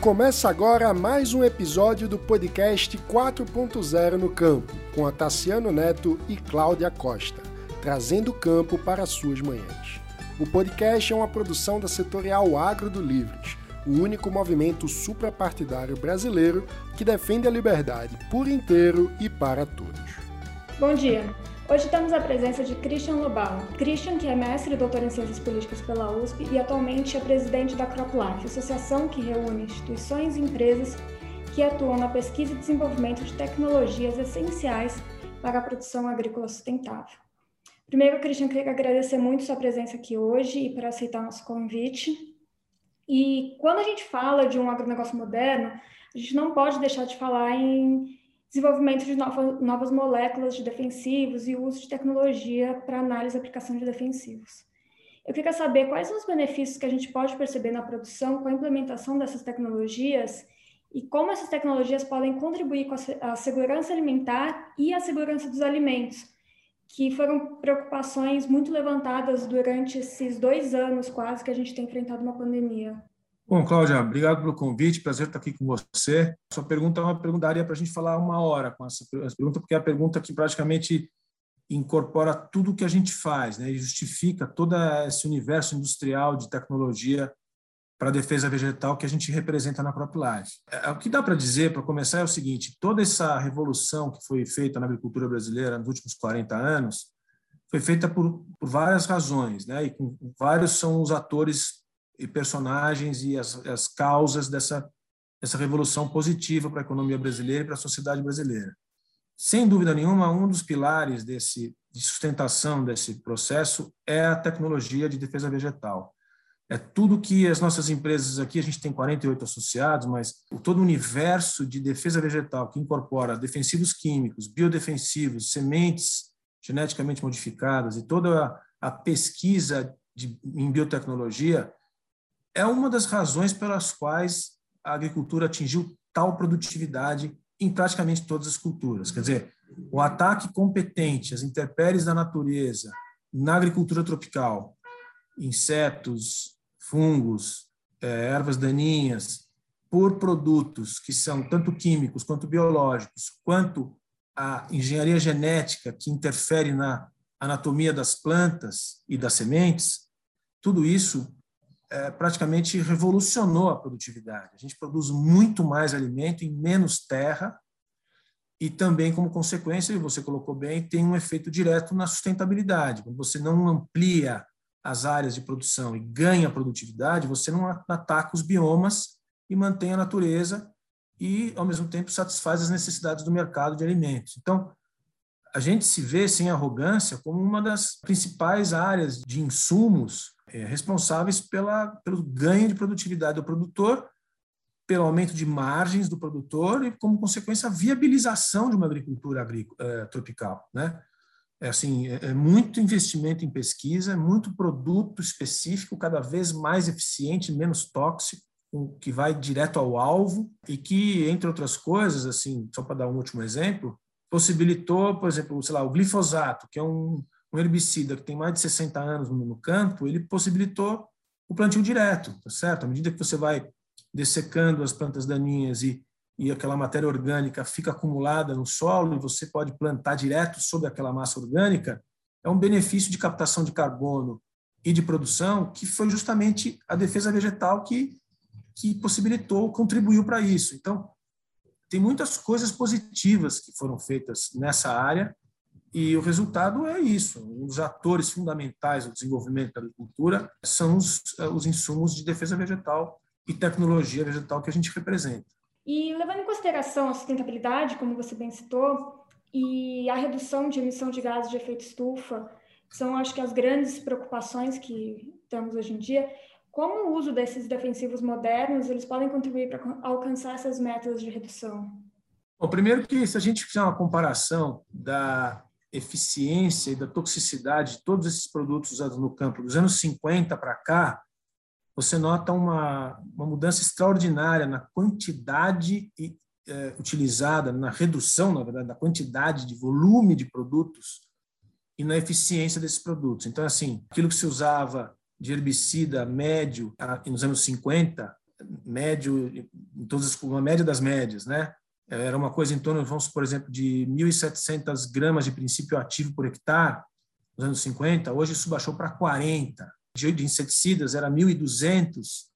Começa agora mais um episódio do podcast 4.0 no Campo, com a Tassiano Neto e Cláudia Costa, trazendo o campo para suas manhãs. O podcast é uma produção da Setorial Agro do Livres, o único movimento suprapartidário brasileiro que defende a liberdade por inteiro e para todos. Bom dia. Hoje temos a presença de Christian Lobal. Christian, que é mestre e doutor em Ciências Políticas pela USP e atualmente é presidente da CropLife, associação que reúne instituições e empresas que atuam na pesquisa e desenvolvimento de tecnologias essenciais para a produção agrícola sustentável. Primeiro, Christian, queria agradecer muito sua presença aqui hoje e por aceitar nosso convite. E quando a gente fala de um agronegócio moderno, a gente não pode deixar de falar em desenvolvimento de novas, novas moléculas de defensivos e uso de tecnologia para análise e aplicação de defensivos. Eu queria saber quais são os benefícios que a gente pode perceber na produção com a implementação dessas tecnologias e como essas tecnologias podem contribuir com a segurança alimentar e a segurança dos alimentos, que foram preocupações muito levantadas durante esses dois anos quase que a gente tem enfrentado uma pandemia. Bom, Cláudia, obrigado pelo convite, prazer estar aqui com você. Sua pergunta é uma pergunta daria para a gente falar uma hora com essa pergunta, porque é a pergunta que praticamente incorpora tudo o que a gente faz, né, e justifica todo esse universo industrial de tecnologia para a defesa vegetal que a gente representa na CropLife. É, o que dá para dizer, para começar, é o seguinte: toda essa revolução que foi feita na agricultura brasileira nos últimos 40 anos foi feita por, por várias razões, né, e com, vários são os atores e personagens e as, as causas dessa, dessa revolução positiva para a economia brasileira e para a sociedade brasileira. Sem dúvida nenhuma, um dos pilares desse, de sustentação desse processo é a tecnologia de defesa vegetal. É tudo que as nossas empresas aqui, a gente tem 48 associados, mas todo o universo de defesa vegetal que incorpora defensivos químicos, biodefensivos, sementes geneticamente modificadas e toda a, pesquisa de, em biotecnologia é uma das razões pelas quais a agricultura atingiu tal produtividade em praticamente todas as culturas. Quer dizer, o ataque competente às intempéries da natureza na agricultura tropical, insetos, fungos, é, ervas daninhas, por produtos que são tanto químicos quanto biológicos, quanto a engenharia genética que interfere na anatomia das plantas e das sementes, tudo isso é, praticamente revolucionou a produtividade. A gente produz muito mais alimento em menos terra e também, como consequência, você colocou bem, tem um efeito direto na sustentabilidade. Quando você não amplia as áreas de produção e ganha produtividade, você não ataca os biomas e mantém a natureza e, ao mesmo tempo, satisfaz as necessidades do mercado de alimentos. Então, a gente se vê, sem arrogância, como uma das principais áreas de insumos é, responsáveis pela, pelo ganho de produtividade do produtor, pelo aumento de margens do produtor e, como consequência, a viabilização de uma agricultura agrícola, é, tropical. Né? É, assim, é, é muito investimento em pesquisa, muito produto específico, cada vez mais eficiente, menos tóxico, que vai direto ao alvo e que, entre outras coisas, assim, só para dar um último exemplo, possibilitou, por exemplo, sei lá, o glifosato, que é um, um herbicida que tem mais de 60 anos no, campo, ele possibilitou o plantio direto, tá certo? À medida que você vai dessecando as plantas daninhas e, e aquela matéria orgânica fica acumulada no solo e você pode plantar direto sobre aquela massa orgânica, é um benefício de captação de carbono e de produção que foi justamente a defesa vegetal que, que possibilitou, contribuiu para isso. Então, tem muitas coisas positivas que foram feitas nessa área e o resultado é isso. Os atores fundamentais do desenvolvimento da agricultura são os, eh, os insumos de defesa vegetal e tecnologia vegetal que a gente representa. E levando em consideração a sustentabilidade, como você bem citou, e a redução de emissão de gases de efeito estufa, são acho que as grandes preocupações que temos hoje em dia. Como o uso desses defensivos modernos eles podem contribuir para alcançar essas metas de redução? Bom, primeiro que se a gente fizer uma comparação da eficiência e da toxicidade de todos esses produtos usados no campo dos anos 50 para cá, você nota uma, uma mudança extraordinária na quantidade e, é, utilizada, na redução, na verdade, da quantidade de volume de produtos e na eficiência desses produtos. Então, assim, aquilo que se usava de herbicida médio nos anos 50, médio, em todas uma média das médias, né? Era uma coisa em torno, vamos por exemplo, de 1.700 gramas de princípio ativo por hectare nos anos 50. Hoje isso baixou para 40. De inseticidas era 1.200,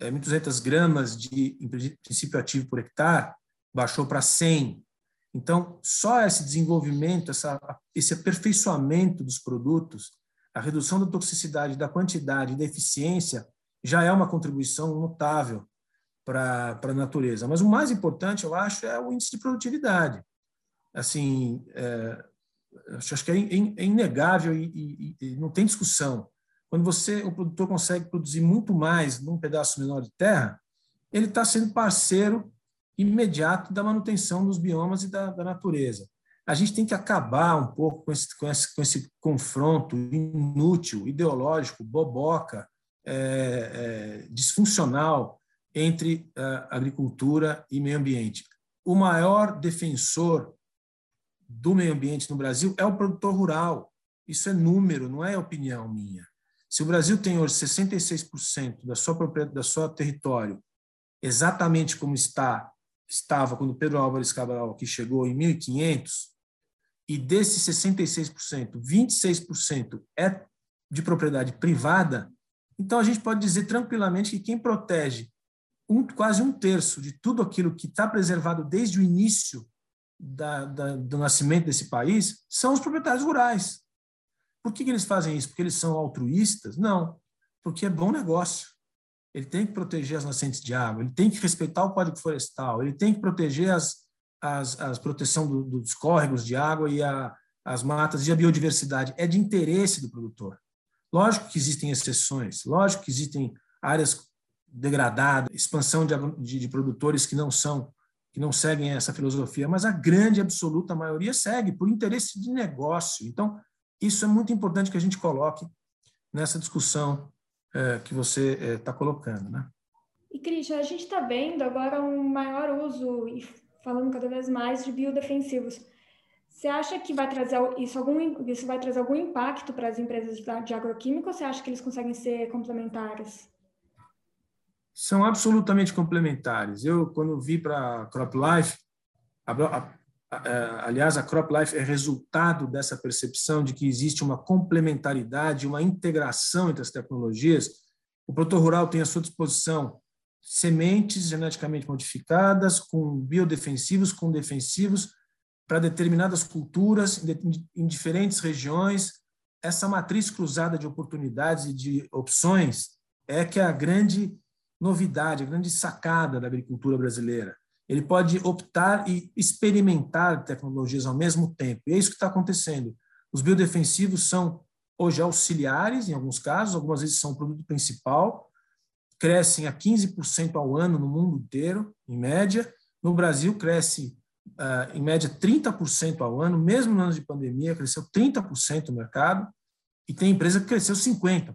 é, 1.200 gramas de princípio ativo por hectare, baixou para 100. Então, só esse desenvolvimento, essa, esse aperfeiçoamento dos produtos, a redução da toxicidade, da quantidade e da eficiência já é uma contribuição notável para a natureza. Mas o mais importante, eu acho, é o índice de produtividade. Assim, é, acho que é, é inegável e, e, e, não tem discussão. Quando você, o produtor consegue produzir muito mais num pedaço menor de terra, ele está sendo parceiro imediato da manutenção dos biomas e da, da, natureza. A gente tem que acabar um pouco com esse, com esse, com esse confronto inútil, ideológico, boboca, é, é, disfuncional entre agricultura e meio ambiente. O maior defensor do meio ambiente no Brasil é o produtor rural. Isso é número, não é opinião minha. Se o Brasil tem hoje 66% da sua propriedade, da sua território exatamente como está estava quando Pedro Álvares Cabral aqui chegou em 1500, e desses 66%, 26% é de propriedade privada, então a gente pode dizer tranquilamente que quem protege um, quase um terço de tudo aquilo que está preservado desde o início da, da, do nascimento desse país são os proprietários rurais. Por que, que eles fazem isso? Porque eles são altruístas? Não, porque é bom negócio ele tem que proteger as nascentes de água, ele tem que respeitar o Código Florestal, ele tem que proteger as, as, as proteção do, dos córregos de água e a, as matas e a biodiversidade. É de interesse do produtor. Lógico que existem exceções, lógico que existem áreas degradadas, expansão de, de, de produtores que não são que não seguem essa filosofia, mas a grande absoluta maioria segue por interesse de negócio. Então, isso é muito importante que a gente coloque nessa discussão é, que você está é, colocando. Né? E, Christian, a gente está vendo agora um maior uso e falando cada vez mais de biodefensivos. Você acha que vai trazer isso, algum, isso vai trazer algum impacto para as empresas de agroquímica ou você acha que eles conseguem ser complementares? São absolutamente complementares. Eu, quando vi para a CropLife, a, aliás, a CropLife é resultado dessa percepção de que existe uma complementaridade, uma integração entre as tecnologias. O produtor rural tem à sua disposição sementes geneticamente modificadas, com biodefensivos, com defensivos, para determinadas culturas, em diferentes regiões. Essa matriz cruzada de oportunidades e de opções é que é a grande novidade, a grande sacada da agricultura brasileira ele pode optar e experimentar tecnologias ao mesmo tempo. E é isso que está acontecendo. Os biodefensivos são hoje auxiliares, em alguns casos, algumas vezes são o produto principal, crescem a 15% ao ano no mundo inteiro, em média. No Brasil, cresce uh, em média 30% ao ano, mesmo no ano de pandemia, cresceu 30% o mercado, e tem empresa que cresceu 50%.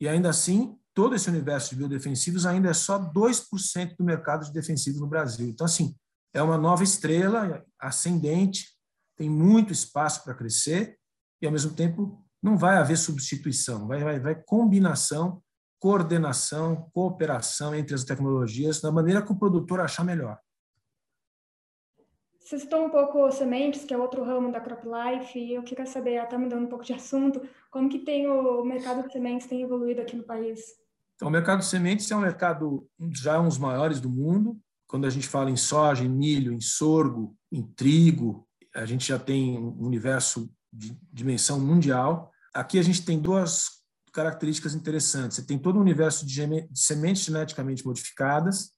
E ainda assim, todo esse universo de biodefensivos ainda é só 2% do mercado de defensivos no Brasil. Então, assim, é uma nova estrela ascendente, tem muito espaço para crescer e, ao mesmo tempo, não vai haver substituição, vai, vai, vai combinação, coordenação, cooperação entre as tecnologias da maneira que o produtor achar melhor. Você citou um pouco sementes, que é outro ramo da CropLife, e eu queria saber, até mudando um pouco de assunto, como que tem o mercado de sementes tem evoluído aqui no país? Então, o mercado de sementes é um mercado já um dos maiores do mundo. Quando a gente fala em soja, em milho, em sorgo, em trigo, a gente já tem um universo de dimensão mundial. Aqui a gente tem duas características interessantes. Você tem todo um universo de sementes geneticamente modificadas,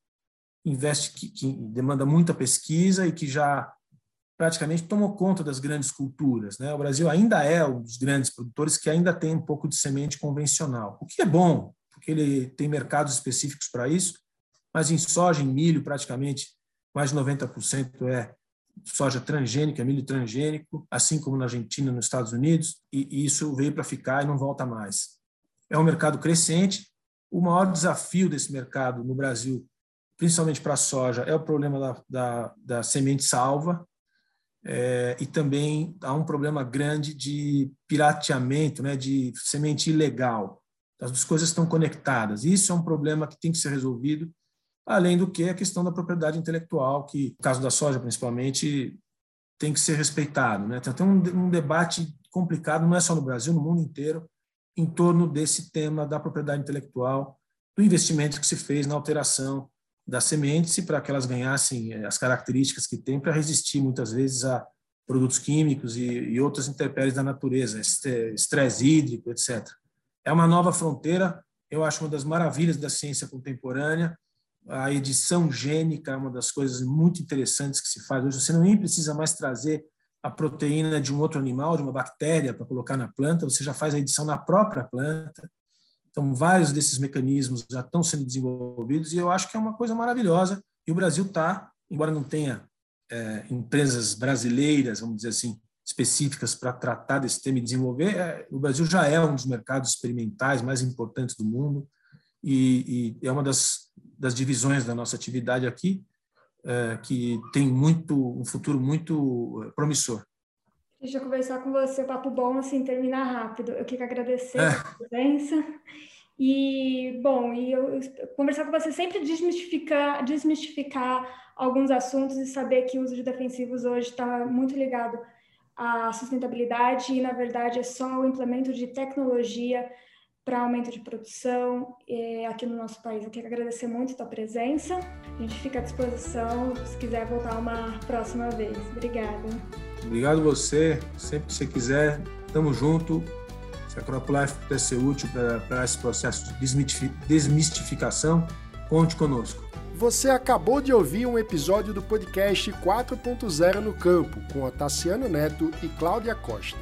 investe que, que demanda muita pesquisa e que já praticamente tomou conta das grandes culturas. Né? O Brasil ainda é um dos grandes produtores que ainda tem um pouco de semente convencional, o que é bom, porque ele tem mercados específicos para isso, mas em soja, em milho, praticamente mais de 90% é soja transgênica, milho transgênico, assim como na Argentina, nos Estados Unidos, e isso veio para ficar e não volta mais. É um mercado crescente. O maior desafio desse mercado no Brasil, principalmente para a soja, é o problema da, da, da semente salva, é, e também há um problema grande de pirateamento, né, de semente ilegal. As coisas estão conectadas. Isso é um problema que tem que ser resolvido, além do que a questão da propriedade intelectual, que, no caso da soja principalmente, tem que ser respeitado. Né? Tem um, um debate complicado, não é só no Brasil, no mundo inteiro, em torno desse tema da propriedade intelectual, do investimento que se fez na alteração das sementes para que elas ganhassem eh, as características que têm para resistir muitas vezes a produtos químicos e, e outras intempéries da natureza, estresse hídrico, etc. É uma nova fronteira, eu acho uma das maravilhas da ciência contemporânea. A edição gênica é uma das coisas muito interessantes que se faz hoje. Você nem precisa mais trazer a proteína de um outro animal, de uma bactéria, para colocar na planta, você já faz a edição na própria planta. Então, vários desses mecanismos já estão sendo desenvolvidos e eu acho que é uma coisa maravilhosa. E o Brasil está, embora não tenha é, empresas brasileiras, vamos dizer assim, específicas para tratar desse tema e desenvolver, é, o Brasil já é um dos mercados experimentais mais importantes do mundo e, e é uma das, das divisões da nossa atividade aqui é, que tem muito um futuro muito promissor. Deixa eu conversar com você, papo bom, assim, terminar rápido. Eu queria agradecer é. a presença. E, bom, e eu conversar com você sempre desmistificar, desmistificar alguns assuntos e saber que o uso de defensivos hoje está muito ligado à sustentabilidade e, na verdade, é só o implemento de tecnologia para aumento de produção é, aqui no nosso país. Eu quero agradecer muito a tua presença. A gente fica à disposição se quiser voltar uma próxima vez. Obrigada. Obrigado você. Sempre que você quiser, estamos junto. Se a Crop Life puder ser útil para esse processo de desmistificação, conte conosco. Você acabou de ouvir um episódio do podcast 4.0 no Campo, com Otaciano Neto e Cláudia Costa.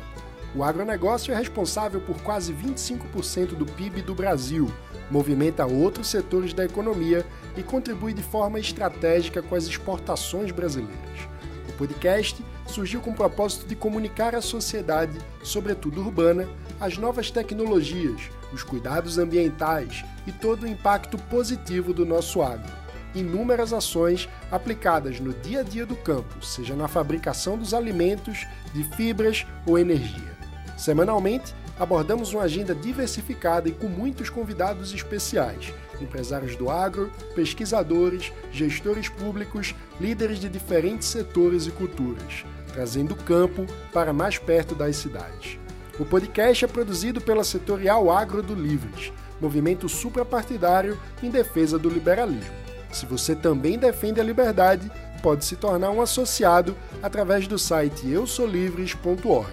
O agronegócio é responsável por quase 25% do PIB do Brasil, movimenta outros setores da economia e contribui de forma estratégica com as exportações brasileiras. O podcast surgiu com o propósito de comunicar à sociedade, sobretudo urbana, as novas tecnologias, os cuidados ambientais e todo o impacto positivo do nosso agro. Inúmeras ações aplicadas no dia a dia do campo, seja na fabricação dos alimentos, de fibras ou energia. Semanalmente, abordamos uma agenda diversificada e com muitos convidados especiais, empresários do agro, pesquisadores, gestores públicos, líderes de diferentes setores e culturas, trazendo o campo para mais perto das cidades. O podcast é produzido pela Setorial Agro do Livres, movimento suprapartidário em defesa do liberalismo. Se você também defende a liberdade, pode se tornar um associado através do site eusolivres.org.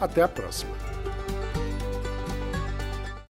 Até a próxima!